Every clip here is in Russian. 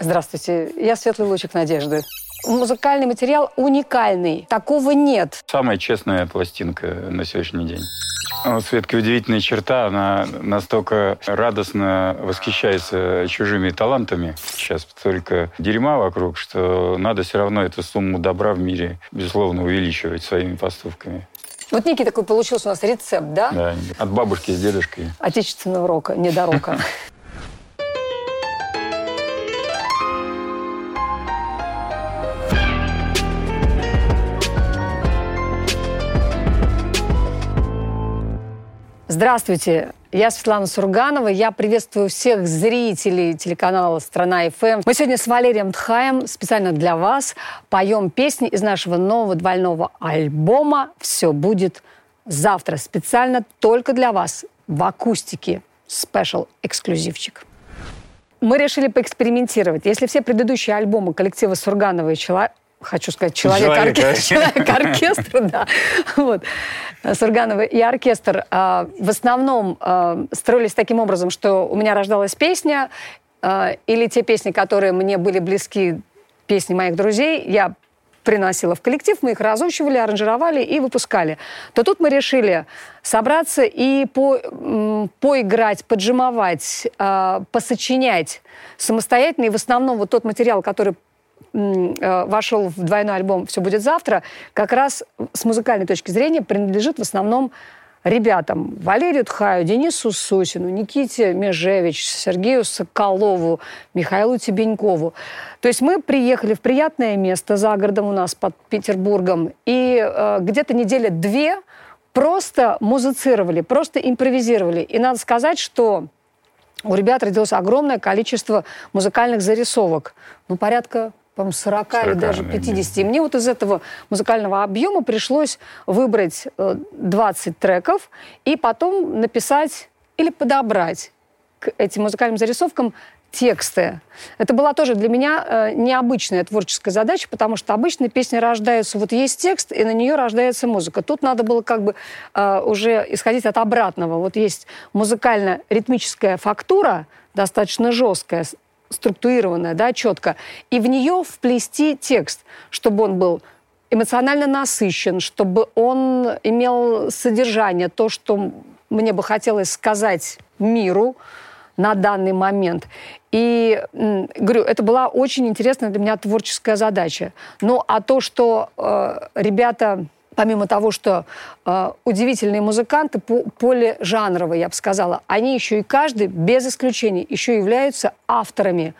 Здравствуйте, я Светлый Лучик Надежды. Музыкальный материал уникальный. Такого нет. Самая честная пластинка на сегодняшний день. У Светки удивительная черта, она настолько радостно восхищается чужими талантами. Сейчас столько дерьма вокруг, что надо все равно эту сумму добра в мире, безусловно, увеличивать своими поступками. Вот некий такой получился у нас рецепт, да? Да, от бабушки с дедушкой. Отечественного рока, не до рока. Здравствуйте, я Светлана Сурганова. Я приветствую всех зрителей телеканала «Страна ФМ». Мы сегодня с Валерием Тхаем специально для вас поем песни из нашего нового двойного альбома «Все будет завтра». Специально только для вас в акустике. Спешл эксклюзивчик. Мы решили поэкспериментировать. Если все предыдущие альбомы коллектива Сурганова и Человек хочу сказать, человек-оркестр, да. Вот. Сурганова и оркестр а, в основном а, строились таким образом, что у меня рождалась песня, а, или те песни, которые мне были близки, песни моих друзей, я приносила в коллектив, мы их разучивали, аранжировали и выпускали. То тут мы решили собраться и по, поиграть, поджимовать, посочинять самостоятельно. И в основном вот тот материал, который Э, вошел в двойной альбом «Все будет завтра», как раз с музыкальной точки зрения принадлежит в основном ребятам. Валерию Тхаю, Денису Сусину, Никите Межевич, Сергею Соколову, Михаилу Тебенькову. То есть мы приехали в приятное место за городом у нас под Петербургом, и э, где-то недели две просто музицировали, просто импровизировали. И надо сказать, что у ребят родилось огромное количество музыкальных зарисовок. Ну, порядка по-моему, 40, 40 или даже 50. И мне вот из этого музыкального объема пришлось выбрать 20 э, треков и потом написать или подобрать к этим музыкальным зарисовкам тексты. Это была тоже для меня э, необычная творческая задача, потому что обычно песни рождаются, вот есть текст, и на нее рождается музыка. Тут надо было как бы э, уже исходить от обратного. Вот есть музыкально-ритмическая фактура, достаточно жесткая, структурированная, да, четко, и в нее вплести текст, чтобы он был эмоционально насыщен, чтобы он имел содержание, то, что мне бы хотелось сказать миру на данный момент. И, говорю, это была очень интересная для меня творческая задача. Ну, а то, что э, ребята помимо того, что э, удивительные музыканты, по, полижанровые, я бы сказала, они еще и каждый, без исключения, еще являются авторами.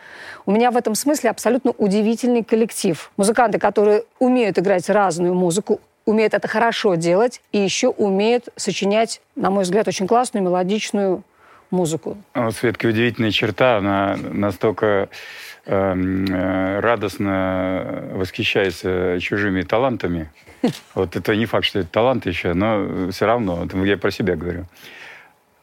У меня в этом смысле абсолютно удивительный коллектив. Музыканты, которые умеют играть разную музыку, умеют это хорошо делать и еще умеют сочинять, на мой взгляд, очень классную мелодичную музыку. У Светки удивительная черта, она настолько радостно восхищается чужими талантами, вот это не факт, что это талант еще, но все равно, я про себя говорю.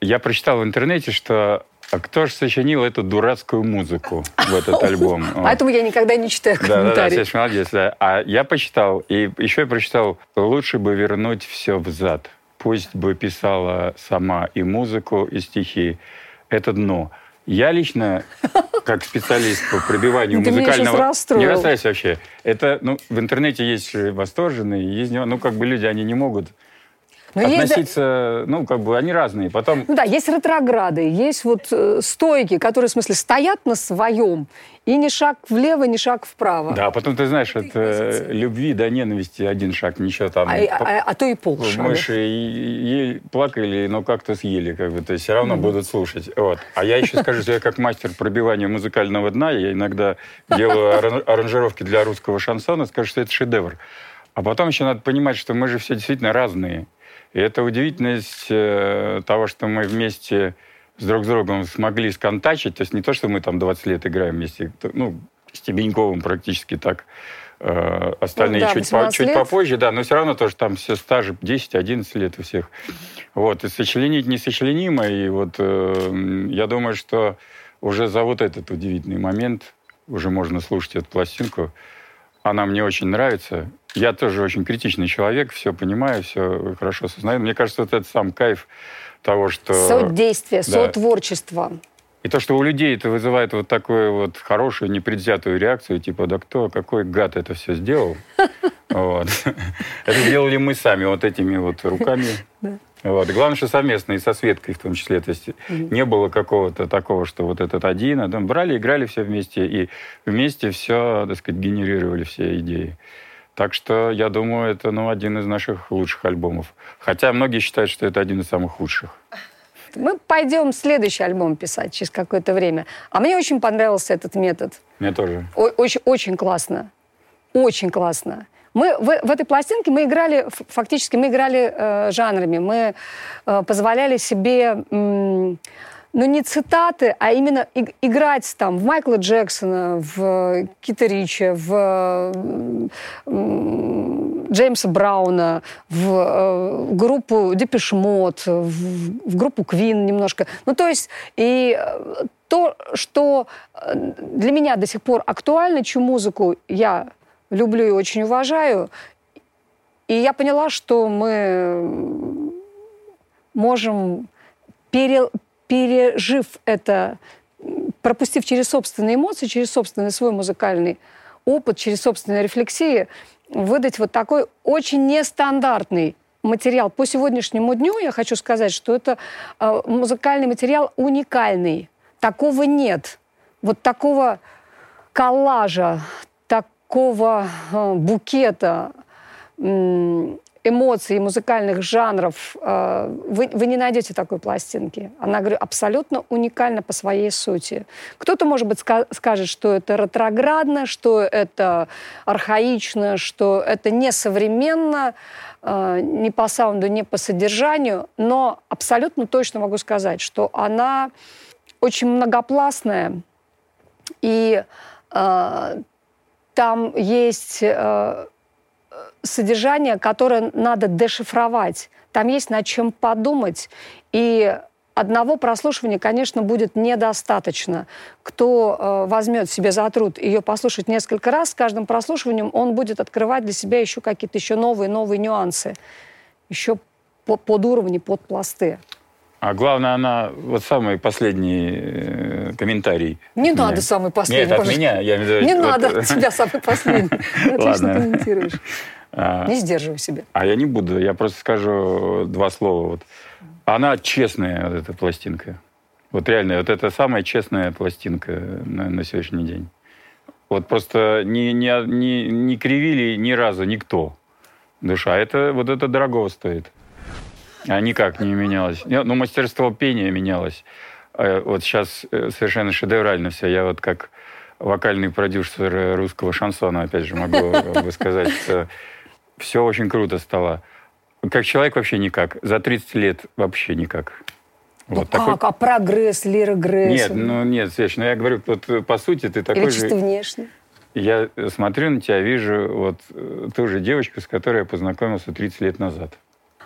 Я прочитал в интернете, что а кто же сочинил эту дурацкую музыку в этот альбом? Поэтому я никогда не читаю комментарии. Да, да, да, молодец. Да. А я почитал, и еще я прочитал, лучше бы вернуть все взад. Пусть бы писала сама и музыку, и стихи. Это дно. Я лично, как специалист по пробиванию Ты музыкального... не расстраиваюсь вообще. Это, ну, в интернете есть восторженные, есть... Ну, как бы люди, они не могут но ну, относиться, есть... ну, как бы они разные. Потом... Ну да, есть ретрограды, есть вот э, стойки, которые, в смысле, стоят на своем, и ни шаг влево, ни шаг вправо. Да, потом ты знаешь, от э, любви до ненависти один шаг, ничего там. А, а, а то и полшага. Мыши ели, плакали, но как-то съели, как бы, то есть все равно mm. будут слушать. Вот. А я еще скажу, что я как мастер пробивания музыкального дна, я иногда делаю аранжировки для русского шансона, скажу, что это шедевр. А потом еще надо понимать, что мы же все действительно разные. И это удивительность э, того, что мы вместе с друг с другом смогли сконтачить. То есть не то, что мы там 20 лет играем вместе, ну, с Тебеньковым практически так. Э, остальные ну, да, чуть, по, чуть попозже, да, но все равно тоже там все стажи 10-11 лет у всех. Вот, и сочленить несочленимо. И вот э, я думаю, что уже за вот этот удивительный момент уже можно слушать эту пластинку. Она мне очень нравится. Я тоже очень критичный человек, все понимаю, все хорошо осознаю. Мне кажется, вот это сам кайф того, что... Содействие, да. сотворчество. И то, что у людей это вызывает вот такую вот хорошую, непредвзятую реакцию, типа, да кто, какой гад это все сделал? Вот. Это сделали мы сами вот этими вот руками. Вот. главное, что совместно, и со Светкой в том числе. То есть не было какого-то такого, что вот этот один, а там брали, играли все вместе, и вместе все, так сказать, генерировали все идеи. Так что, я думаю, это ну, один из наших лучших альбомов. Хотя многие считают, что это один из самых худших. Мы пойдем следующий альбом писать через какое-то время. А мне очень понравился этот метод. Мне тоже. О- очень, очень классно. Очень классно. Мы в, в этой пластинке мы играли, фактически мы играли э, жанрами. Мы э, позволяли себе... М- ну, не цитаты, а именно играть там в Майкла Джексона, в Кита Ричи, в Джеймса Брауна, в э, группу Depeche Mode, в, группу Queen немножко. Ну, то есть, и э, то, что э, для меня до сих пор актуально, чью музыку я люблю и очень уважаю, и я поняла, что мы можем пере, пережив это, пропустив через собственные эмоции, через собственный свой музыкальный опыт, через собственные рефлексии, выдать вот такой очень нестандартный материал. По сегодняшнему дню я хочу сказать, что это э, музыкальный материал уникальный. Такого нет. Вот такого коллажа, такого э, букета эмоций, музыкальных жанров э, вы, вы не найдете такой пластинки. Она, говорю, абсолютно уникальна по своей сути. Кто-то, может быть, скажет, что это ретроградно, что это архаично, что это несовременно, э, ни по саунду, ни по содержанию, но абсолютно точно могу сказать, что она очень многопластная, и э, там есть содержание, которое надо дешифровать. Там есть над чем подумать. И одного прослушивания, конечно, будет недостаточно. Кто э, возьмет себе за труд ее послушать несколько раз, с каждым прослушиванием он будет открывать для себя еще какие-то еще новые, новые нюансы. Еще под, под уровни, под пласты. А главное, она вот самый последний э, комментарий. Не меня. надо самый последний. Нет, от меня. Я, не вот, надо от тебя самый последний. Отлично комментируешь. А, не сдерживай себя. А я не буду, я просто скажу два слова. Вот. Она честная, вот эта пластинка. Вот реально, вот это самая честная пластинка на, на сегодняшний день. Вот просто не, не, не, не кривили ни разу никто душа. Это, вот это дорого стоит. А никак не менялось. Ну, мастерство пения менялось. Э, вот сейчас э, совершенно шедеврально все. Я вот как вокальный продюсер русского шансона, опять же, могу сказать, что все очень круто стало. Как человек вообще никак. За 30 лет вообще никак. Ну вот как? Такой... А прогресс, лирогресс? Нет, ну нет, Свеч, ну я говорю, вот по сути ты такой Или же... чисто внешне? Я смотрю на тебя, вижу вот э, ту же девочку, с которой я познакомился 30 лет назад.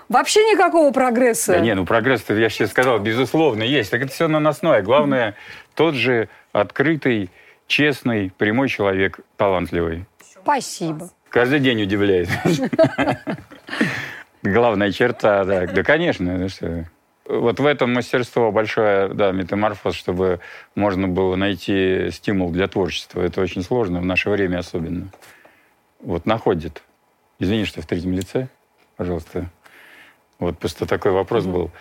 Вообще никакого прогресса? Да не, ну прогресс-то, я сейчас сказал, безусловно, есть. Так это все наносное. Главное, тот же открытый, честный, прямой человек, талантливый. Спасибо. Каждый день удивляет. Главная черта, да. Да, конечно. Вот в этом мастерство большое, да, метаморфоз, чтобы можно было найти стимул для творчества. Это очень сложно, в наше время особенно. Вот находит. Извини, что в третьем лице, пожалуйста. Вот просто такой вопрос был.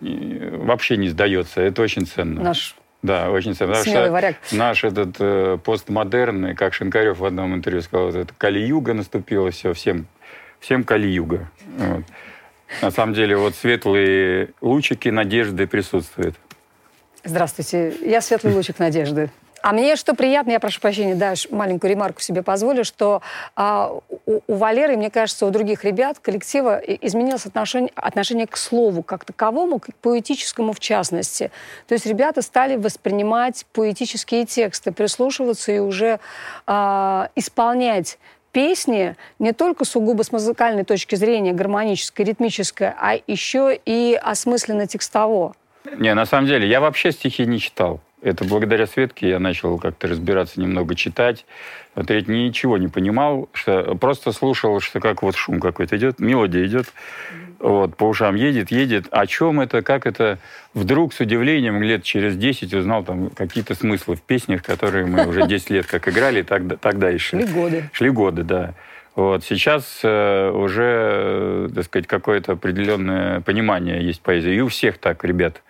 И вообще не сдается. Это очень ценно. Наш да, очень ценно. Смелый варяг. Наш этот э, постмодерн, как Шинкарев в одном интервью сказал, это Кали-юга наступила, все, всем, всем Кали-юга. Вот. На самом деле, вот светлые лучики надежды присутствуют. Здравствуйте, я светлый лучик надежды. А мне что приятно, я прошу прощения, да, маленькую ремарку себе позволю, что а, у, у Валеры, мне кажется, у других ребят коллектива изменилось отношение, отношение к слову как таковому, к поэтическому в частности. То есть ребята стали воспринимать поэтические тексты, прислушиваться и уже а, исполнять песни не только сугубо с музыкальной точки зрения, гармонической, ритмической, а еще и осмысленно текстово. Не, на самом деле, я вообще стихи не читал. Это благодаря Светке я начал как-то разбираться, немного читать, смотреть, ничего не понимал, что просто слушал, что как вот шум какой-то идет, мелодия идет, Вот, по ушам едет, едет. О чем это, как это? Вдруг с удивлением лет через 10 узнал там какие-то смыслы в песнях, которые мы уже 10 лет как играли, тогда, тогда и шли. Шли годы. Шли годы, да. Вот. Сейчас э, уже, э, так сказать, какое-то определенное понимание есть поэзии. И у всех так, ребят.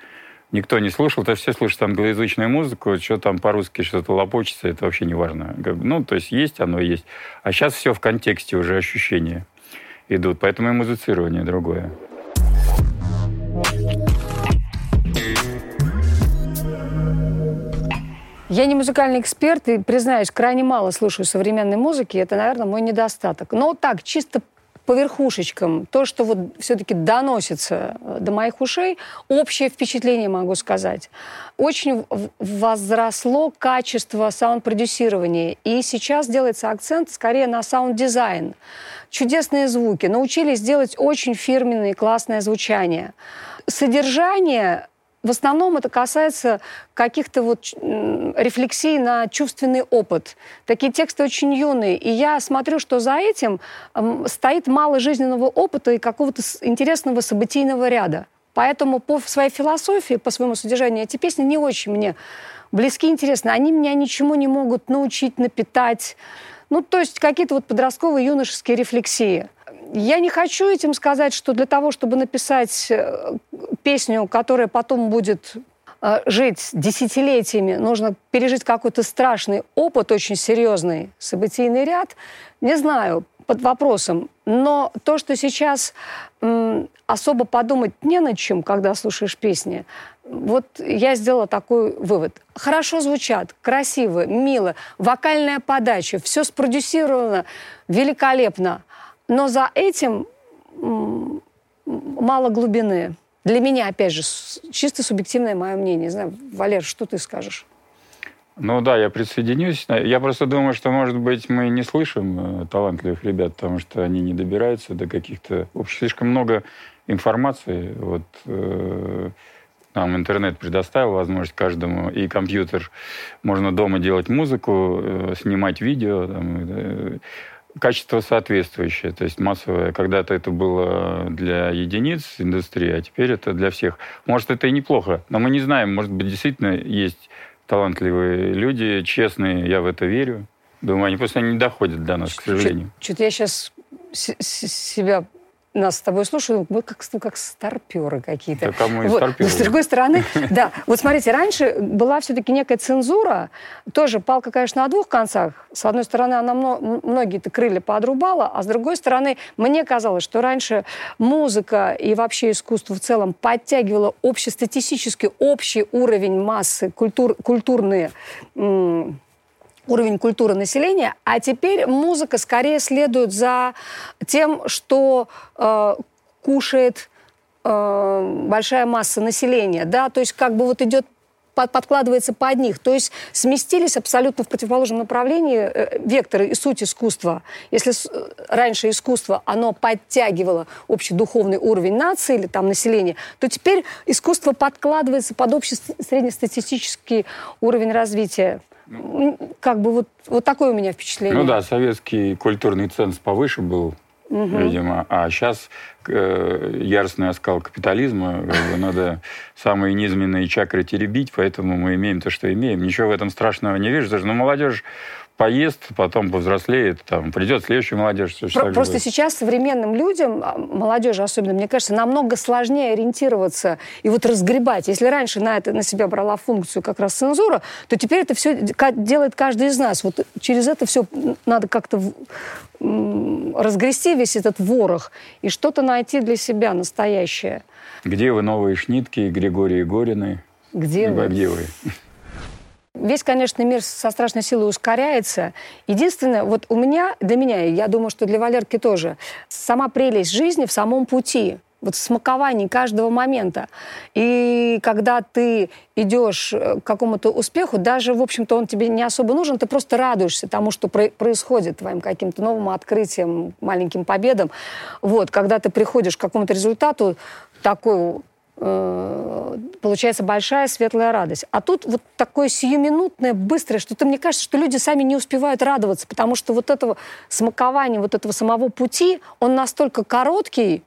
Никто не слушал, то все слушают англоязычную музыку, что там по-русски что-то лопочется, это вообще не важно. Ну, то есть есть оно есть. А сейчас все в контексте уже ощущения идут, поэтому и музицирование другое. Я не музыкальный эксперт и, признаюсь, крайне мало слушаю современной музыки. Это, наверное, мой недостаток. Но так, чисто по верхушечкам, то, что вот все-таки доносится э, до моих ушей, общее впечатление могу сказать. Очень возросло качество саунд-продюсирования. И сейчас делается акцент скорее на саунд-дизайн. Чудесные звуки. Научились делать очень фирменное классное звучание. Содержание в основном это касается каких-то вот рефлексий на чувственный опыт. Такие тексты очень юные. И я смотрю, что за этим стоит мало жизненного опыта и какого-то интересного событийного ряда. Поэтому по своей философии, по своему содержанию, эти песни не очень мне близки, интересны. Они меня ничему не могут научить, напитать. Ну, то есть какие-то вот подростковые юношеские рефлексии. Я не хочу этим сказать, что для того, чтобы написать э, песню, которая потом будет э, жить десятилетиями, нужно пережить какой-то страшный опыт, очень серьезный событийный ряд. Не знаю, под вопросом. Но то, что сейчас м, особо подумать не над чем, когда слушаешь песни, вот я сделала такой вывод. Хорошо звучат, красиво, мило, вокальная подача, все спродюсировано великолепно. Но за этим мало глубины. Для меня, опять же, чисто субъективное мое мнение. Не знаю, Валер, что ты скажешь? Ну да, я присоединюсь. Я просто думаю, что, может быть, мы не слышим э, талантливых ребят, потому что они не добираются до каких-то... Слишком много информации. Вот э, нам интернет предоставил возможность каждому, и компьютер. Можно дома делать музыку, э, снимать видео. Там, э, качество соответствующее, то есть массовое. Когда-то это было для единиц индустрии, а теперь это для всех. Может, это и неплохо, но мы не знаем, может быть, действительно есть талантливые люди, честные, я в это верю. Думаю, они просто не доходят до нас, к сожалению. Что-то я сейчас себя нас с тобой слушают, мы как, ну, как старперы какие-то. Да кому вот. старперы. С другой стороны, да, вот смотрите, раньше была все-таки некая цензура, тоже палка, конечно, на двух концах. С одной стороны, она многие-то крылья поотрубала, а с другой стороны, мне казалось, что раньше музыка и вообще искусство в целом подтягивало общестатистический общий уровень массы, культур, культурные уровень культуры населения, а теперь музыка скорее следует за тем, что э, кушает э, большая масса населения, да, то есть как бы вот идет подкладывается под них. То есть сместились абсолютно в противоположном направлении э, векторы и суть искусства. Если э, раньше искусство, оно подтягивало общий духовный уровень нации или там населения, то теперь искусство подкладывается под общий среднестатистический уровень развития как бы вот, вот такое у меня впечатление. Ну да, советский культурный ценз повыше был, угу. видимо, а сейчас э, яростный оскал капитализма, надо самые низменные чакры теребить, поэтому мы имеем то, что имеем. Ничего в этом страшного не вижу, даже ну, молодежь поест, потом повзрослеет, там, придет следующая молодежь. Все Про- просто будет. сейчас современным людям, а, молодежи особенно, мне кажется, намного сложнее ориентироваться и вот разгребать. Если раньше на это на себя брала функцию как раз цензура, то теперь это все делает каждый из нас. Вот через это все надо как-то разгрести весь этот ворох и что-то найти для себя настоящее. Где вы, новые шнитки, Григорий Горины? Где вы? Где вы? Весь, конечно, мир со страшной силой ускоряется. Единственное, вот у меня, для меня, я думаю, что для Валерки тоже, сама прелесть жизни в самом пути вот смаковании каждого момента. И когда ты идешь к какому-то успеху, даже, в общем-то, он тебе не особо нужен, ты просто радуешься тому, что происходит, твоим каким-то новым открытием, маленьким победам. Вот, когда ты приходишь к какому-то результату, такой Э, получается большая светлая радость. А тут вот такое сиюминутное, быстрое, что ты, мне кажется, что люди сами не успевают радоваться, потому что вот этого смакования, вот этого самого пути, он настолько короткий,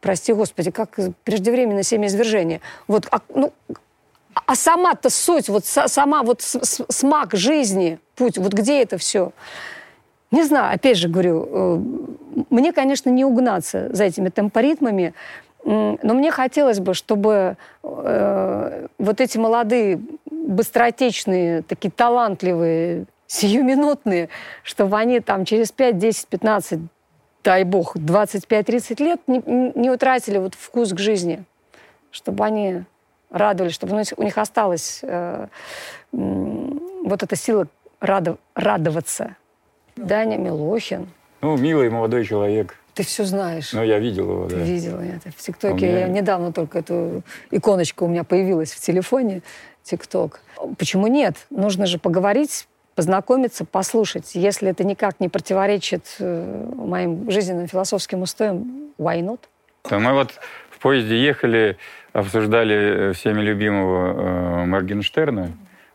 прости господи, как преждевременное семяизвержение. Вот, а, ну, а сама-то суть, вот сама вот смак жизни, путь, вот где это все? Не знаю, опять же говорю, э, мне, конечно, не угнаться за этими темпоритмами, но мне хотелось бы, чтобы э, вот эти молодые, быстротечные, такие талантливые, сиюминутные, чтобы они там через 5, 10, 15, дай бог, 25-30 лет не, не утратили вот вкус к жизни, чтобы они радовались, чтобы у них осталась э, вот эта сила радов, радоваться. Даня Милохин. Ну, милый молодой человек. Ты все знаешь. Ну, я видел его, да. Ты видела это в ТикТоке. Меня... Я недавно только эту иконочку у меня появилась в телефоне, ТикТок. Почему нет? Нужно же поговорить, познакомиться, послушать. Если это никак не противоречит э, моим жизненным философским устоям, why not? Мы вот в поезде ехали, обсуждали э, всеми любимого э, Моргенштерна.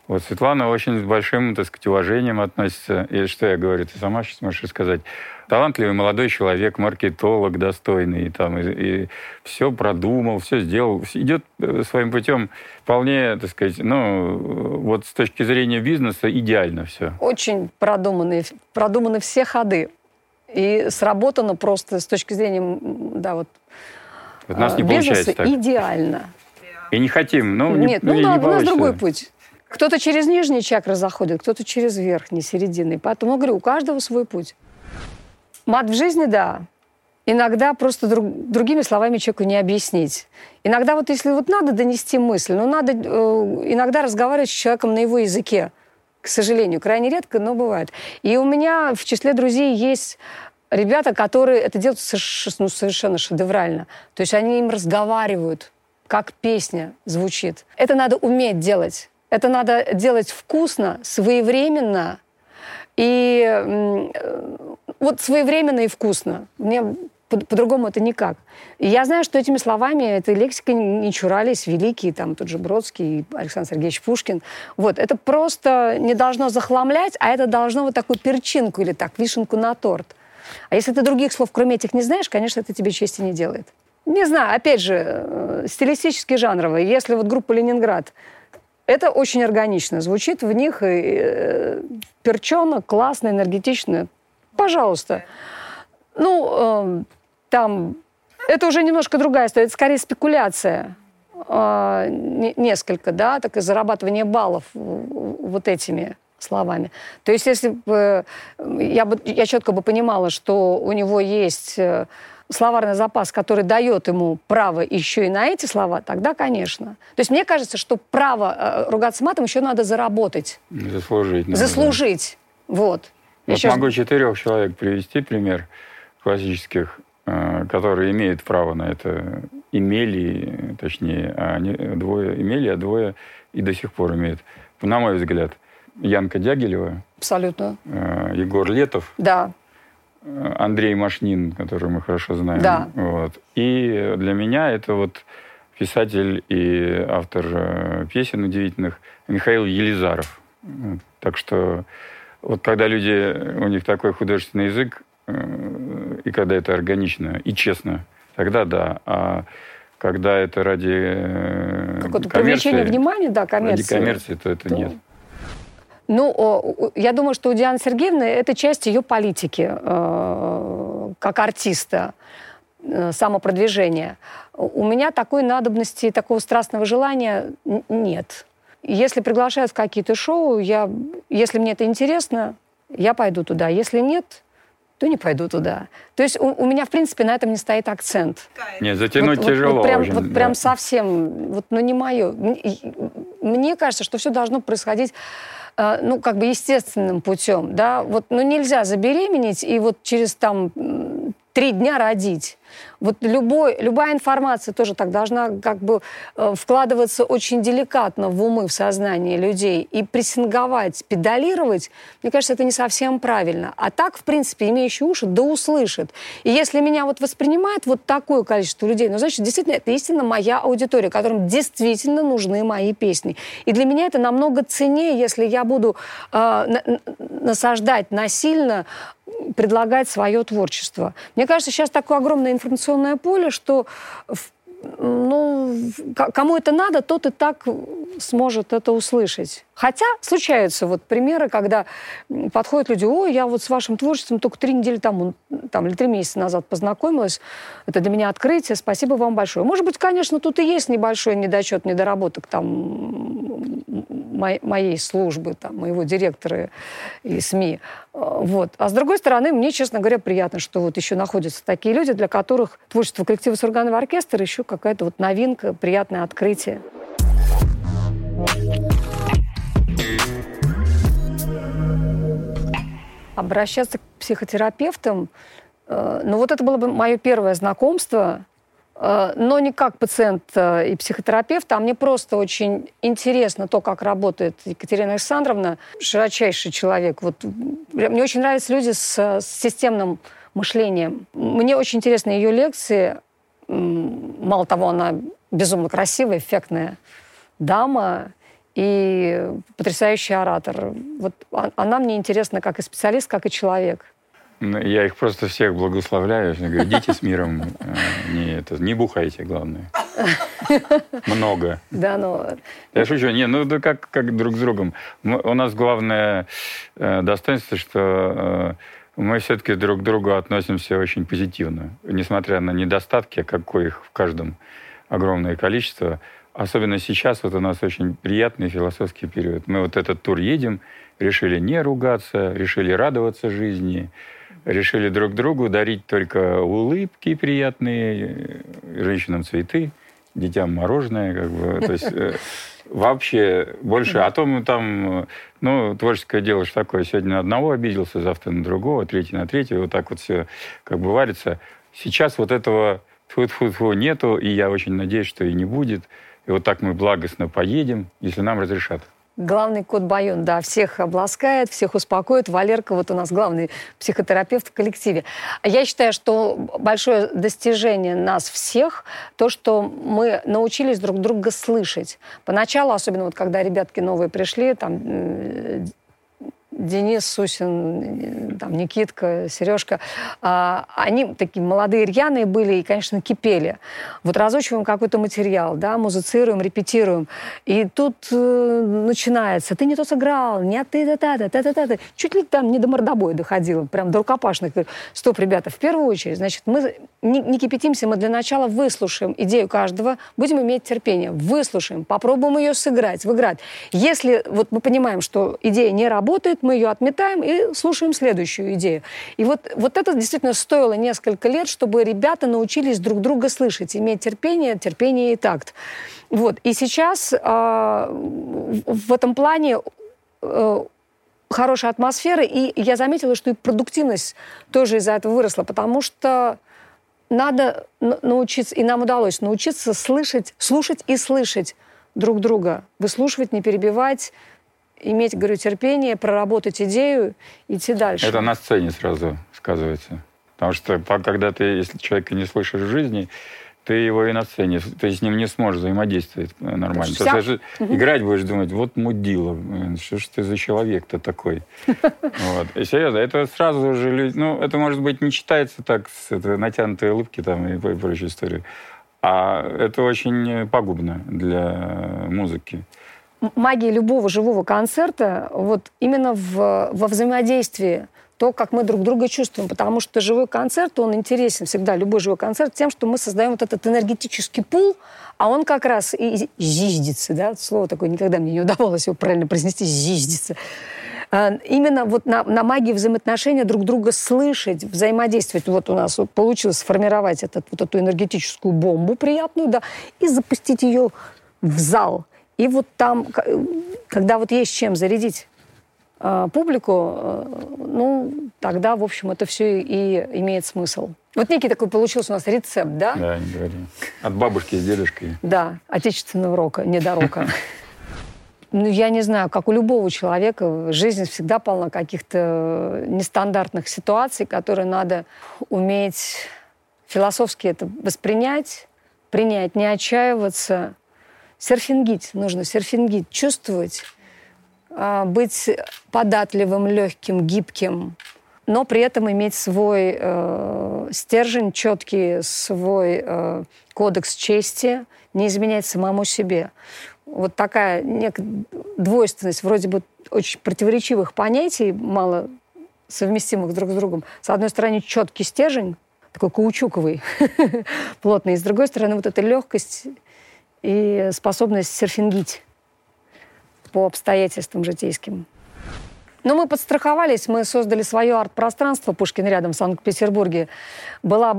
Вот Светлана очень с большим, так сказать, уважением относится. И что я говорю, ты сама сейчас можешь сказать. Талантливый молодой человек, маркетолог достойный, там, и, и все продумал, все сделал, идет э, своим путем вполне, так сказать, ну, вот с точки зрения бизнеса идеально все. Очень продуманы, продуманы все ходы. И сработано просто с точки зрения, да, вот, вот нас не э, бизнеса так. идеально. И не хотим, ну, Нет, не, ну, не, да, не у нас другой путь. Кто-то через нижние чакры заходит, кто-то через верхние, середины. Поэтому говорю, у каждого свой путь. Мат в жизни, да. Иногда просто друг, другими словами человеку не объяснить. Иногда вот если вот надо донести мысль, ну надо э, иногда разговаривать с человеком на его языке. К сожалению, крайне редко, но бывает. И у меня в числе друзей есть ребята, которые это делают ну, совершенно шедеврально. То есть они им разговаривают, как песня звучит. Это надо уметь делать. Это надо делать вкусно, своевременно и э, вот своевременно и вкусно. Мне по-другому это никак. И я знаю, что этими словами, этой лексикой не чурались великие, там тот же Бродский, Александр Сергеевич Пушкин. Вот, это просто не должно захламлять, а это должно вот такую перчинку или так, вишенку на торт. А если ты других слов, кроме этих, не знаешь, конечно, это тебе чести не делает. Не знаю, опять же, э, стилистически жанровые. Если вот группа «Ленинград» Это очень органично звучит в них, и, э, перчено, классно, энергетично. Пожалуйста. Ну, э, там, это уже немножко другая история, это скорее спекуляция. Э, не, несколько, да, так и зарабатывание баллов вот этими словами. То есть, если бы я, бы, я четко бы понимала, что у него есть э, словарный запас, который дает ему право еще и на эти слова, тогда, конечно. То есть мне кажется, что право э, ругаться матом еще надо заработать. Заслужить. Надо, Заслужить. Да. Вот. Вот еще... могу четырех человек привести пример классических, э, которые имеют право на это, имели, точнее, а они двое имели, а двое и до сих пор имеют. На мой взгляд, Янка Дягилева. Абсолютно. Э, Егор Летов. Да. Андрей Машнин, который мы хорошо знаем. Да. Вот. И для меня это вот писатель и автор э, песен удивительных Михаил Елизаров. Так что вот когда люди, у них такой художественный язык, э, и когда это органично и честно, тогда да. А когда это ради э, Какое-то привлечение внимания, да, коммерции. Ради коммерции, то это то... нет. Ну, я думаю, что у Дианы Сергеевны это часть ее политики э, как артиста, э, самопродвижения. У меня такой надобности, такого страстного желания нет. Если приглашают в какие-то шоу, я, если мне это интересно, я пойду туда. Если нет, то не пойду туда. То есть у, у меня, в принципе, на этом не стоит акцент. Нет, затянуть вот, тяжело. Вот, вот прям, очень, вот да. прям совсем, вот, ну, не мое. Мне кажется, что все должно происходить ну, как бы естественным путем, да, вот, ну, нельзя забеременеть и вот через там три дня родить. Вот любой, любая информация тоже так должна как бы э, вкладываться очень деликатно в умы, в сознание людей. И прессинговать, педалировать, мне кажется, это не совсем правильно. А так, в принципе, имеющий уши, да услышит. И если меня вот воспринимает вот такое количество людей, ну, значит, действительно, это истинно моя аудитория, которым действительно нужны мои песни. И для меня это намного ценнее, если я буду э, насаждать насильно предлагать свое творчество. Мне кажется, сейчас такое огромное информационное поле, что ну, кому это надо, тот и так сможет это услышать. Хотя случаются вот примеры, когда подходят люди, ой, я вот с вашим творчеством только три недели тому, там, или три месяца назад познакомилась, это для меня открытие, спасибо вам большое. Может быть, конечно, тут и есть небольшой недочет, недоработок там моей службы, там, моего директора и СМИ. Вот. А с другой стороны, мне, честно говоря, приятно, что вот еще находятся такие люди, для которых творчество коллектива Сурганова оркестра еще какая-то вот новинка, приятное открытие. Обращаться к психотерапевтам, э, ну вот это было бы мое первое знакомство, э, но не как пациент э, и психотерапевт, а мне просто очень интересно то, как работает Екатерина Александровна, широчайший человек. Вот, мне очень нравятся люди с, с системным мышлением. Мне очень интересны ее лекции. Мало того, она безумно красивая, эффектная дама и потрясающий оратор. Вот она мне интересна как и специалист, как и человек. Ну, я их просто всех благословляю. Я говорю, идите с миром, э, не, это, не бухайте, главное. Много. Да, ну... Я шучу. Не, ну да как, как друг с другом. Мы, у нас главное э, достоинство, что э, мы все-таки друг к другу относимся очень позитивно. Несмотря на недостатки, какой их в каждом огромное количество. Особенно сейчас вот у нас очень приятный философский период. Мы вот этот тур едем, решили не ругаться, решили радоваться жизни, решили друг другу дарить только улыбки приятные, женщинам цветы, детям мороженое, как бы, то есть э, вообще больше. А то мы там, ну, творческое дело же такое, сегодня на одного обиделся, завтра на другого, третий на третьего, вот так вот все как бы варится. Сейчас вот этого тьфу-тьфу-тьфу нету, и я очень надеюсь, что и не будет. И вот так мы благостно поедем, если нам разрешат. Главный кот Байон, да, всех обласкает, всех успокоит. Валерка вот у нас главный психотерапевт в коллективе. Я считаю, что большое достижение нас всех, то, что мы научились друг друга слышать. Поначалу, особенно вот когда ребятки новые пришли, там Денис Сусин, там, Никитка, Сережка, а, они такие молодые, рьяные были и, конечно, кипели. Вот разучиваем какой-то материал, да, музыцируем, репетируем, и тут э, начинается, ты не то сыграл, нет, ты та та та та та та Чуть ли там не до мордобоя доходило, прям до рукопашных. Стоп, ребята, в первую очередь, значит, мы не, не кипятимся, мы для начала выслушаем идею каждого, будем иметь терпение, выслушаем, попробуем ее сыграть, выиграть. Если вот мы понимаем, что идея не работает, мы ее отметаем и слушаем следующую идею. И вот, вот это действительно стоило несколько лет, чтобы ребята научились друг друга слышать, иметь терпение, терпение и такт. Вот. И сейчас э, в этом плане э, хорошая атмосфера, и я заметила, что и продуктивность тоже из-за этого выросла, потому что надо научиться, и нам удалось научиться слышать, слушать и слышать друг друга, выслушивать, не перебивать, иметь, говорю, терпение, проработать идею, идти дальше. Это на сцене сразу сказывается. Потому что когда ты, если человека не слышишь в жизни, ты его и на сцене, ты с ним не сможешь взаимодействовать нормально. Вся... Угу. играть будешь думать, вот мудила, что ж ты за человек-то такой. Вот. И серьезно, это сразу же люди, ну, это, может быть, не читается так с это, натянутой улыбки там и прочей истории, а это очень пагубно для музыки магия любого живого концерта вот именно в, во взаимодействии то, как мы друг друга чувствуем. Потому что живой концерт, он интересен всегда, любой живой концерт, тем, что мы создаем вот этот энергетический пул, а он как раз и зиждется, да, слово такое никогда мне не удавалось его правильно произнести, зиждется. А, именно вот на, на магии взаимоотношения друг друга слышать, взаимодействовать. Вот у нас получилось сформировать этот, вот эту энергетическую бомбу приятную, да, и запустить ее в зал. И вот там, когда вот есть чем зарядить э, публику, э, ну, тогда, в общем, это все и имеет смысл. Вот некий такой получился у нас рецепт, да? Да, не говори. От бабушки с дедушкой. Да, отечественного рока, не до рока. Ну, я не знаю, как у любого человека, жизнь всегда полна каких-то нестандартных ситуаций, которые надо уметь философски это воспринять, принять, не отчаиваться, серфингить нужно, серфингить, чувствовать, а, быть податливым, легким, гибким, но при этом иметь свой э, стержень четкий, свой э, кодекс чести, не изменять самому себе. Вот такая некая двойственность вроде бы очень противоречивых понятий, мало совместимых друг с другом. С одной стороны, четкий стержень, такой каучуковый, плотный, и с другой стороны, вот эта легкость и способность серфингить по обстоятельствам житейским. Но мы подстраховались, мы создали свое арт-пространство Пушкин рядом в Санкт-Петербурге. Была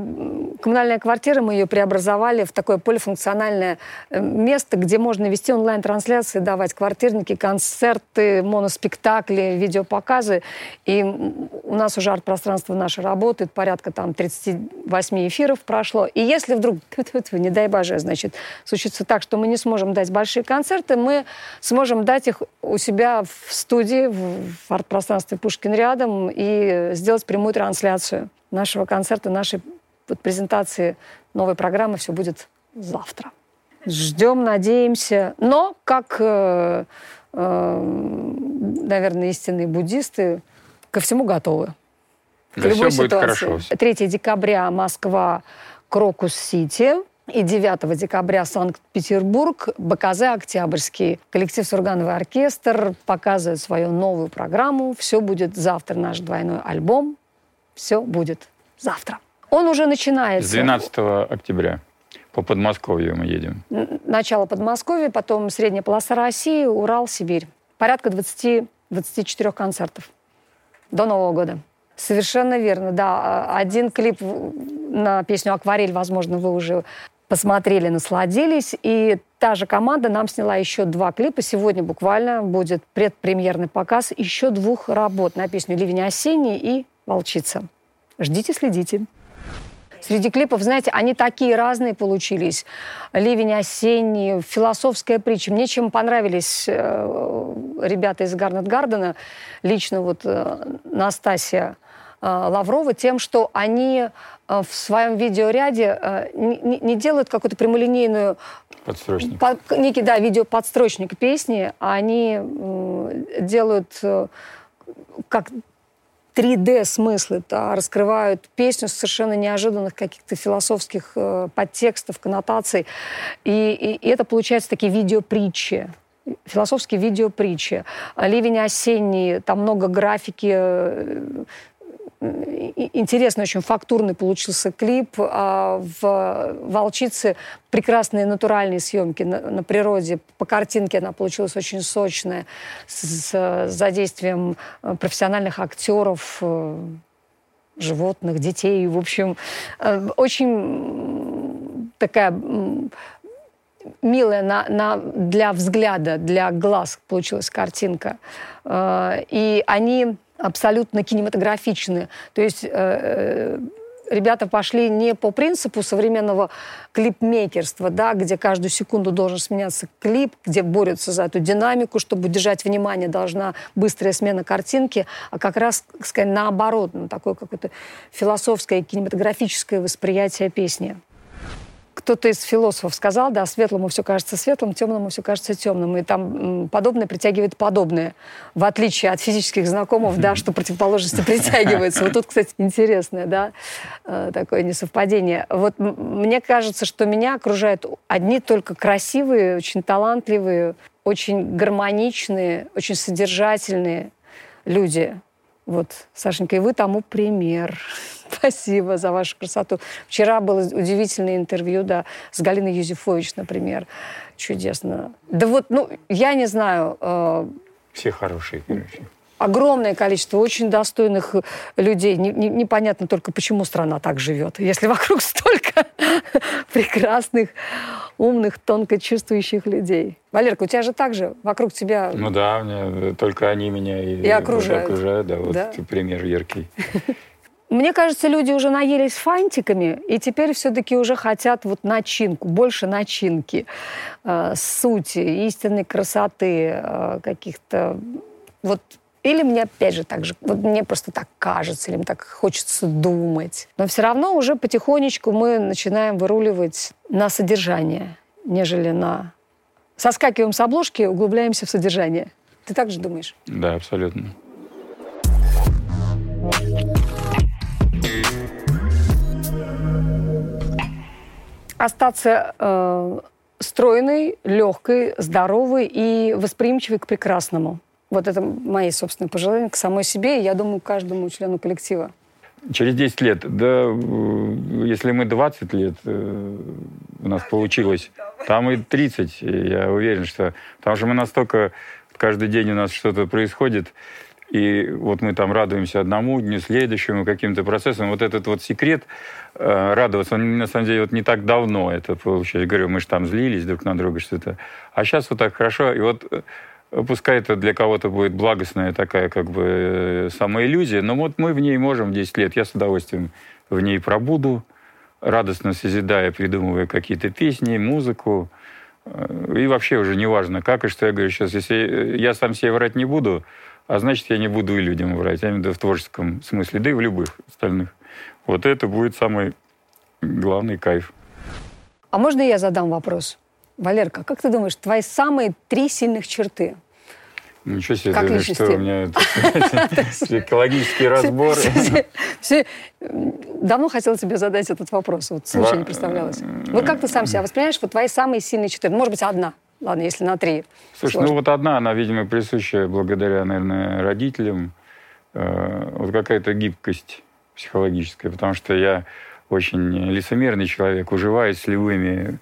коммунальная квартира, мы ее преобразовали в такое полифункциональное э, место, где можно вести онлайн-трансляции, давать квартирники, концерты, моноспектакли, видеопоказы. И у нас уже арт-пространство наше работает, порядка там 38 эфиров прошло. И если вдруг, не дай боже, значит, случится так, что мы не сможем дать большие концерты, мы сможем дать их у себя в студии, в арт-пространстве Пушкин рядом и сделать прямую трансляцию нашего концерта, нашей вот презентации новой программы. Все будет завтра. Ждем, надеемся. Но, как, э, э, наверное, истинные буддисты, ко всему готовы. К да любой ситуации. Будет хорошо. 3 декабря Москва, Крокус-Сити. И 9 декабря Санкт-Петербург, БКЗ «Октябрьский». Коллектив «Сурганова и Оркестр» показывает свою новую программу. Все будет завтра, наш двойной альбом. Все будет завтра. Он уже начинается. С 12 октября. По Подмосковью мы едем. Начало Подмосковья, потом средняя полоса России, Урал, Сибирь. Порядка 20-24 концертов до Нового года. Совершенно верно, да. Один клип на песню «Акварель», возможно, вы уже посмотрели, насладились. И та же команда нам сняла еще два клипа. Сегодня буквально будет предпремьерный показ еще двух работ на песню «Ливень осенний» и «Волчица». Ждите, следите. Среди клипов, знаете, они такие разные получились. «Ливень осенний», «Философская притча». Мне чем понравились э, ребята из Гарнет Гардена, лично вот э, Настасья э, Лаврова, тем, что они в своем видеоряде э, не, не делают какую-то прямолинейную... Подстрочник. По, некий, да, видеоподстрочник песни, а они делают э, как 3D-смыслы, да, раскрывают песню с совершенно неожиданных каких-то философских э, подтекстов, коннотаций. И, и, и это получается такие видеопритчи философские видеопритчи. «Ливень осенний», там много графики, интересный, очень фактурный получился клип. А в «Волчице» прекрасные натуральные съемки на, на природе. По картинке она получилась очень сочная, с, с задействием э, профессиональных актеров, э, животных, детей. В общем, э, очень такая милая на, на, для взгляда, для глаз получилась картинка. И они абсолютно кинематографичны. То есть э, э, ребята пошли не по принципу современного клипмейкерства, да, где каждую секунду должен сменяться клип, где борются за эту динамику, чтобы удержать внимание, должна быстрая смена картинки, а как раз, сказать, наоборот, ну, такое какое-то философское кинематографическое восприятие песни кто-то из философов сказал, да, светлому все кажется светлым, темному все кажется темным. И там подобное притягивает подобное. В отличие от физических знакомых, да, что противоположности притягиваются. Вот тут, кстати, интересное, да, э, такое несовпадение. Вот мне кажется, что меня окружают одни только красивые, очень талантливые, очень гармоничные, очень содержательные люди. Вот, Сашенька, и вы тому пример. Спасибо за вашу красоту. Вчера было удивительное интервью, да, с Галиной Юзефович, например. Чудесно. Да вот, ну, я не знаю. Э, Все хорошие, короче. Огромное количество очень достойных людей. Не, не, непонятно только, почему страна так живет, если вокруг столько прекрасных, умных, тонко чувствующих людей. Валерка, у тебя же так же вокруг тебя... Ну да, мне, только они меня и, и окружают. окружают. Да, вот да? пример яркий. Мне кажется, люди уже наелись фантиками, и теперь все-таки уже хотят вот начинку, больше начинки, э, сути, истинной красоты, э, каких-то... Вот или мне опять же так же, вот мне просто так кажется, или мне так хочется думать. Но все равно уже потихонечку мы начинаем выруливать на содержание, нежели на... Соскакиваем с обложки, углубляемся в содержание. Ты так же думаешь? Да, абсолютно. Остаться э, стройной, легкой, здоровой и восприимчивой к прекрасному. Вот это мои собственные пожелания к самой себе и, я думаю, каждому члену коллектива. Через 10 лет, да, если мы 20 лет э, у нас получилось, там и 30, я уверен, что... Потому что мы настолько... Каждый день у нас что-то происходит, и вот мы там радуемся одному дню, следующему, каким-то процессам. Вот этот вот секрет э, радоваться, он на самом деле вот не так давно это получилось. Говорю, мы же там злились друг на друга что-то. А сейчас вот так хорошо. И вот э, пускай это для кого-то будет благостная такая как бы э, самоиллюзия, но вот мы в ней можем 10 лет. Я с удовольствием в ней пробуду, радостно созидая, придумывая какие-то песни, музыку. Э, и вообще уже не важно, как и что я говорю сейчас. Если я сам себе врать не буду, а значит, я не буду и людям врать. Я имею в виду в творческом смысле, да и в любых остальных. Вот это будет самый главный кайф. А можно я задам вопрос? Валерка, как ты думаешь, твои самые три сильных черты? Ничего себе, как думаешь, что у меня экологический разбор. Давно хотела тебе задать этот вопрос, вот случай не представлялось. Вот как ты сам себя воспринимаешь, вот твои самые сильные черты? Может быть, одна? Ладно, если на три. Слушай, Сложно. ну вот одна, она, видимо, присуща благодаря, наверное, родителям. Э, вот какая-то гибкость психологическая, потому что я очень лицемерный человек, уживаюсь с любыми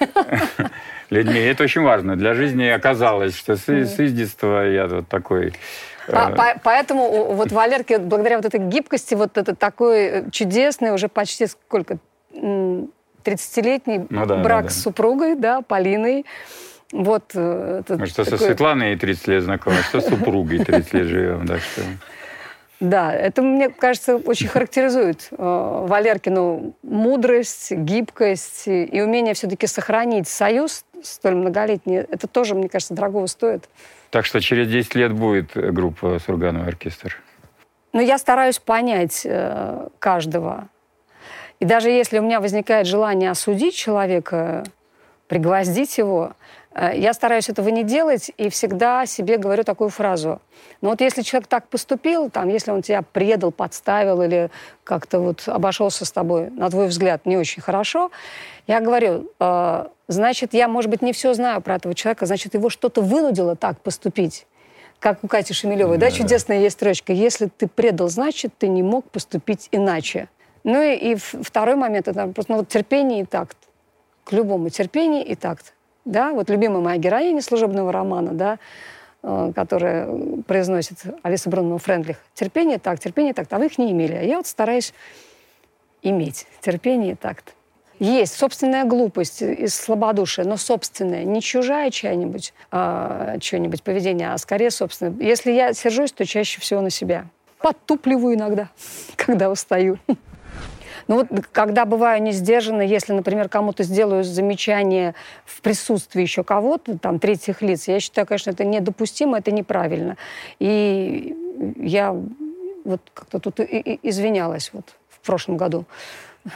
людьми. Это очень важно. Для жизни оказалось, что с, с детства я вот такой... По, э, по, поэтому вот Валерке, благодаря вот этой гибкости, вот это такой чудесный, уже почти сколько, 30-летний ну, да, брак да, да. с супругой, да, Полиной, вот, э, это Мы что такой... со Светланой 30 лет знакомы, что с супругой 30 лет живем, так что... Да, это, мне кажется, очень характеризует э, Валеркину мудрость, гибкость и умение все-таки сохранить союз столь многолетний. Это тоже, мне кажется, дорогого стоит. Так что через 10 лет будет группа «Сургановый оркестр». Но я стараюсь понять э, каждого. И даже если у меня возникает желание осудить человека, пригвоздить его, Э, я стараюсь этого не делать и всегда себе говорю такую фразу. Но вот если человек так поступил, там, если он тебя предал, подставил или как-то вот обошелся с тобой, на твой взгляд, не очень хорошо, я говорю, э, значит, я, может быть, не все знаю про этого человека, значит, его что-то вынудило так поступить как у Кати Шемелевой, да, да чудесная есть строчка. Если ты предал, значит, ты не мог поступить иначе. Ну и, и второй момент, это просто ну, вот терпение и такт. К любому терпение и такт да, вот любимая моя героиня служебного романа, да, э, которая произносит Алиса Брунова Френдлих. Терпение так, терпение так, а вы их не имели. А я вот стараюсь иметь терпение и такт. Есть собственная глупость и слабодушие, но собственная, не чужая чья-нибудь, а, чье-нибудь поведение, а скорее собственное. Если я сержусь, то чаще всего на себя. Подтупливаю иногда, когда устаю. Ну вот когда бываю не сдержанно, если, например, кому-то сделаю замечание в присутствии еще кого-то, там, третьих лиц, я считаю, конечно, это недопустимо, это неправильно. И я вот как-то тут извинялась вот в прошлом году.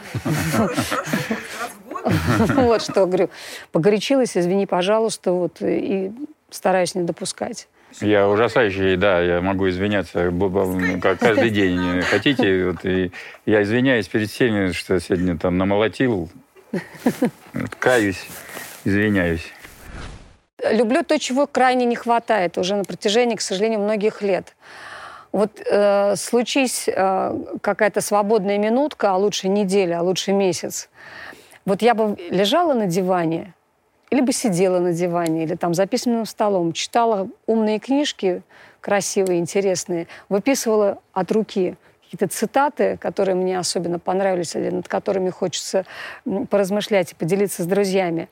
Вот что говорю. Погорячилась, извини, пожалуйста, вот, и стараюсь не допускать. Я ужасающий, да, я могу извиняться как каждый день. Хотите, вот, и я извиняюсь перед всеми, что сегодня там намолотил. Каюсь, извиняюсь. Люблю то, чего крайне не хватает уже на протяжении, к сожалению, многих лет. Вот э, случись э, какая-то свободная минутка, а лучше неделя, а лучше месяц. Вот я бы лежала на диване или бы сидела на диване, или там за письменным столом, читала умные книжки, красивые, интересные, выписывала от руки какие-то цитаты, которые мне особенно понравились, или над которыми хочется поразмышлять и поделиться с друзьями.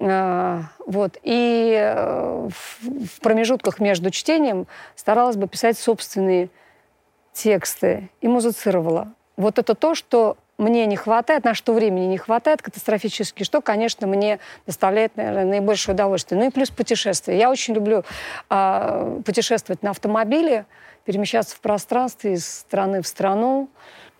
А, вот. И э, в промежутках между чтением старалась бы писать собственные тексты и музицировала. Вот это то, что мне не хватает, на что времени не хватает катастрофически, что, конечно, мне доставляет, наверное, наибольшее удовольствие. Ну и плюс путешествия. Я очень люблю э, путешествовать на автомобиле, перемещаться в пространстве из страны в страну.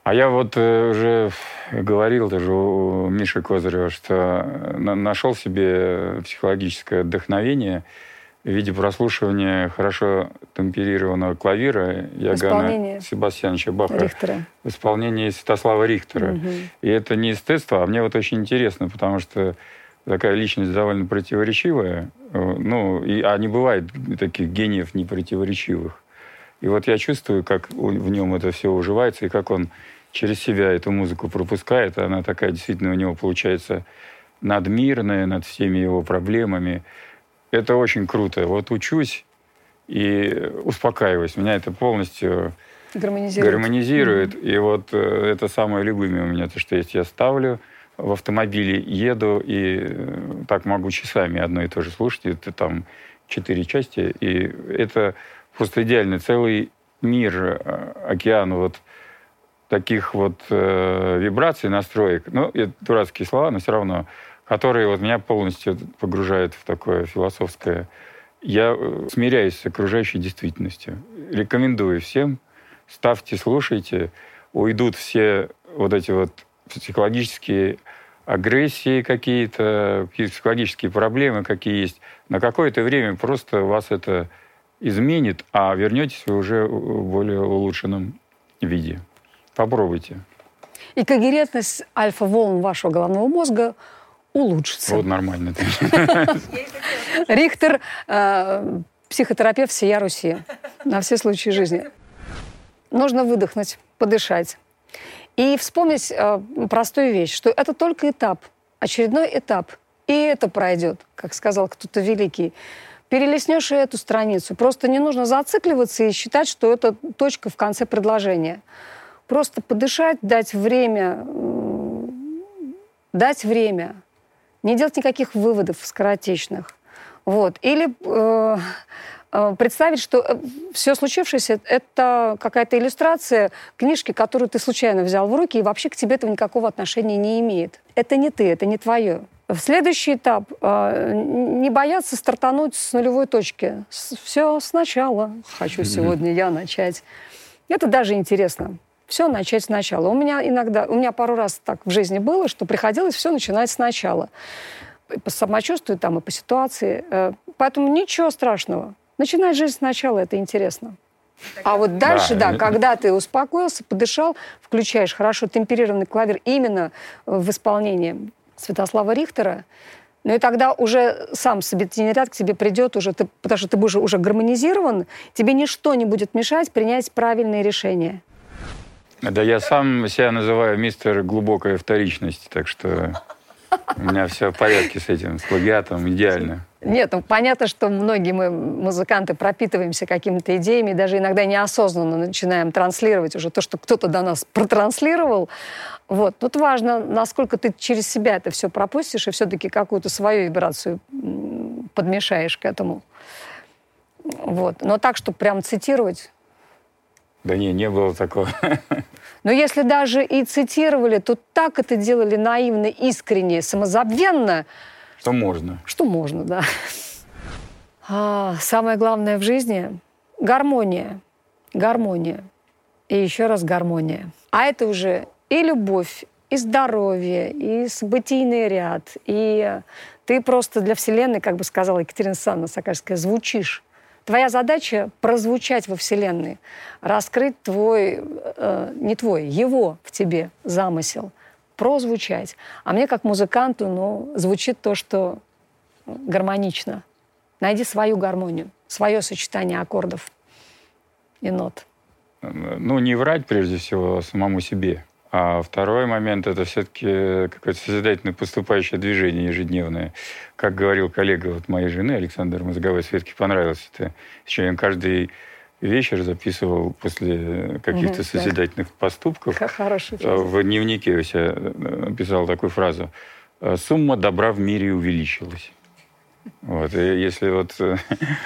А я вот э, уже говорил даже у Миши Козырева, что на нашел себе психологическое вдохновение в виде прослушивания хорошо темперированного клавира Ягана Себастьяновича Баха Рихтера. в исполнении Святослава Рихтера. Угу. И это не эстетство, а мне вот очень интересно, потому что такая личность довольно противоречивая. Ну, и, а не бывает таких гениев непротиворечивых. И вот я чувствую, как в нем это все уживается, и как он через себя эту музыку пропускает. Она такая действительно у него получается надмирная над всеми его проблемами. Это очень круто. Вот учусь и успокаиваюсь. Меня это полностью гармонизирует. гармонизирует. Mm-hmm. И вот э, это самое любимое у меня, то, что есть я ставлю в автомобиле, еду, и э, так могу часами одно и то же слушать. Это там четыре части. И это просто идеально. Целый мир, э, океан вот таких вот э, вибраций, настроек. Ну, это дурацкие слова, но все равно которые вот меня полностью погружают в такое философское. Я э, смиряюсь с окружающей действительностью. Рекомендую всем, ставьте, слушайте, уйдут все вот эти вот психологические агрессии какие-то, психологические проблемы какие есть. На какое-то время просто вас это изменит, а вернетесь вы уже в более улучшенном виде. Попробуйте. И когерентность альфа-волн вашего головного мозга улучшится. Вот нормально. Рихтер, э, психотерапевт всея Руси на все случаи жизни. Нужно выдохнуть, подышать. И вспомнить э, простую вещь, что это только этап, очередной этап. И это пройдет, как сказал кто-то великий. Перелеснешь и эту страницу. Просто не нужно зацикливаться и считать, что это точка в конце предложения. Просто подышать, дать время, дать время – не делать никаких выводов скоротечных. Вот. Или э, э, представить, что э, все случившееся – это какая-то иллюстрация книжки, которую ты случайно взял в руки, и вообще к тебе этого никакого отношения не имеет. Это не ты, это не твое. Следующий этап э, не бояться стартануть с нулевой точки. Все сначала хочу сегодня я начать. Это даже интересно все начать сначала. У меня иногда, у меня пару раз так в жизни было, что приходилось все начинать сначала. И по самочувствию там, и по ситуации. Э, поэтому ничего страшного. Начинать жизнь сначала, это интересно. А вот дальше, да. да, когда ты успокоился, подышал, включаешь хорошо темперированный клавир именно в исполнении Святослава Рихтера, ну и тогда уже сам собеседный ряд к тебе придет уже, ты, потому что ты будешь уже гармонизирован, тебе ничто не будет мешать принять правильные решения. Да я сам себя называю мистер глубокая вторичность, так что у меня все в порядке с этим, с плагиатом, идеально. Нет, ну, понятно, что многие мы, музыканты, пропитываемся какими-то идеями, даже иногда неосознанно начинаем транслировать уже то, что кто-то до нас протранслировал. Вот. Тут важно, насколько ты через себя это все пропустишь и все-таки какую-то свою вибрацию подмешаешь к этому. Вот. Но так, чтобы прям цитировать, да не, не было такого. Но если даже и цитировали, то так это делали наивно, искренне, самозабвенно. Что можно. Что можно, да. А, самое главное в жизни – гармония. Гармония. И еще раз гармония. А это уже и любовь, и здоровье, и событийный ряд, и ты просто для Вселенной, как бы сказала Екатерина Александровна Сакарская, звучишь. Твоя задача прозвучать во Вселенной, раскрыть твой, э, не твой, его в тебе замысел, прозвучать. А мне как музыканту, ну, звучит то, что гармонично. Найди свою гармонию, свое сочетание аккордов и нот. Ну, не врать прежде всего самому себе. А второй момент – это все-таки какое-то созидательное поступающее движение ежедневное. Как говорил коллега вот моей жены, Александр Мозговой, Светке понравилось это. Еще я каждый вечер записывал после каких-то угу, созидательных да. поступков. Как хороший э, В дневнике я написал такую фразу. «Сумма добра в мире увеличилась». Вот, и если вот... Э,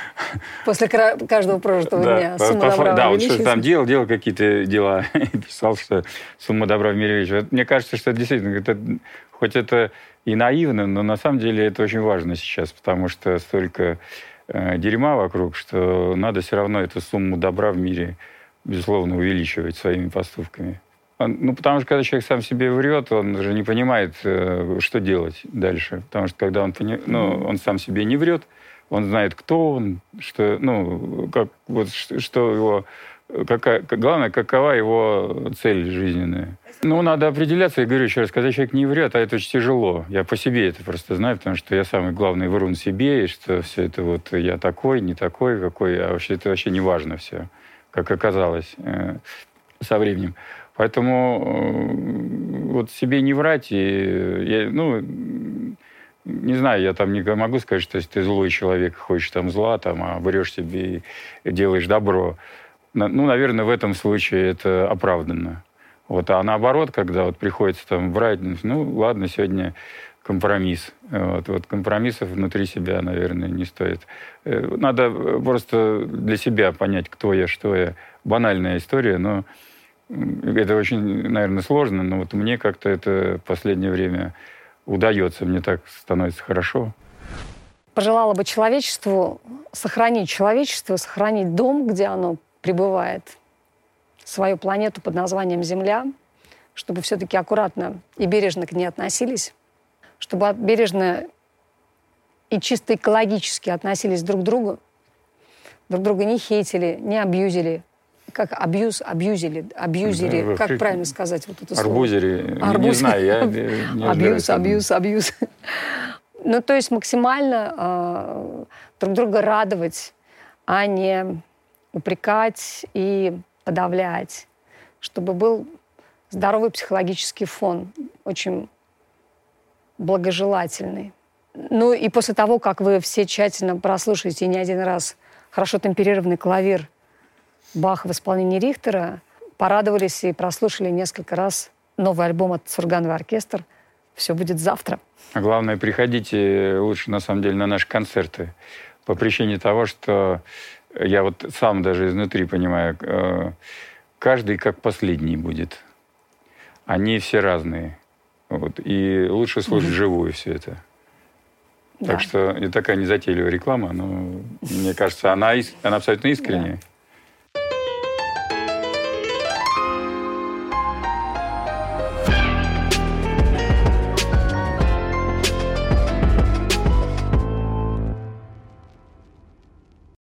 После каждого прожитого да, дня сумма по, добра Да, вот что там делал, делал какие-то дела, и писал, что сумма добра в мире вечер. Мне кажется, что это действительно, это, хоть это и наивно, но на самом деле это очень важно сейчас, потому что столько э, дерьма вокруг, что надо все равно эту сумму добра в мире, безусловно, увеличивать своими поступками. Ну, потому что когда человек сам себе врет, он же не понимает, э, что делать дальше. Потому что когда он, пони... ну, он сам себе не врет, он знает, кто он, что, ну, как, вот, что его, какая, главное, какова его цель жизненная. Ну, надо определяться, я говорю еще раз, когда человек не врет, а это очень тяжело. Я по себе это просто знаю, потому что я самый главный врун себе, и что все это вот я такой, не такой, какой, а вообще это вообще не важно все, как оказалось э, со временем. Поэтому э, вот себе не врать, и я, ну, не знаю, я там не могу сказать, что если ты злой человек, хочешь там зла, там, а врешь себе и делаешь добро. Ну, наверное, в этом случае это оправданно. Вот, а наоборот, когда вот приходится там врать, ну, ладно, сегодня компромисс. Вот, вот компромиссов внутри себя, наверное, не стоит. Э, надо просто для себя понять, кто я, что я. Банальная история, но это очень, наверное, сложно, но вот мне как-то это в последнее время удается, мне так становится хорошо. Пожелала бы человечеству сохранить человечество, сохранить дом, где оно пребывает, свою планету под названием Земля, чтобы все-таки аккуратно и бережно к ней относились, чтобы бережно и чисто экологически относились друг к другу, друг друга не хейтили, не абьюзили, как абьюз, абьюзили, абьюзери, да, как правильно сказать вот это слово? Арбузери, Арбуз... не знаю, я не Абьюз, абьюз, абьюз. Ну, то есть максимально э, друг друга радовать, а не упрекать и подавлять, чтобы был здоровый психологический фон, очень благожелательный. Ну и после того, как вы все тщательно прослушаете не один раз хорошо темперированный клавир Баха в исполнении Рихтера, порадовались и прослушали несколько раз новый альбом от Сурганова оркестр «Все будет завтра». А главное, приходите лучше, на самом деле, на наши концерты. По причине того, что я вот сам даже изнутри понимаю, э, каждый как последний будет. Они все разные. Вот. И лучше слушать mm-hmm. живую все это. Да. Так что и такая незатейливая реклама, но мне кажется, она, она абсолютно искренняя. Да.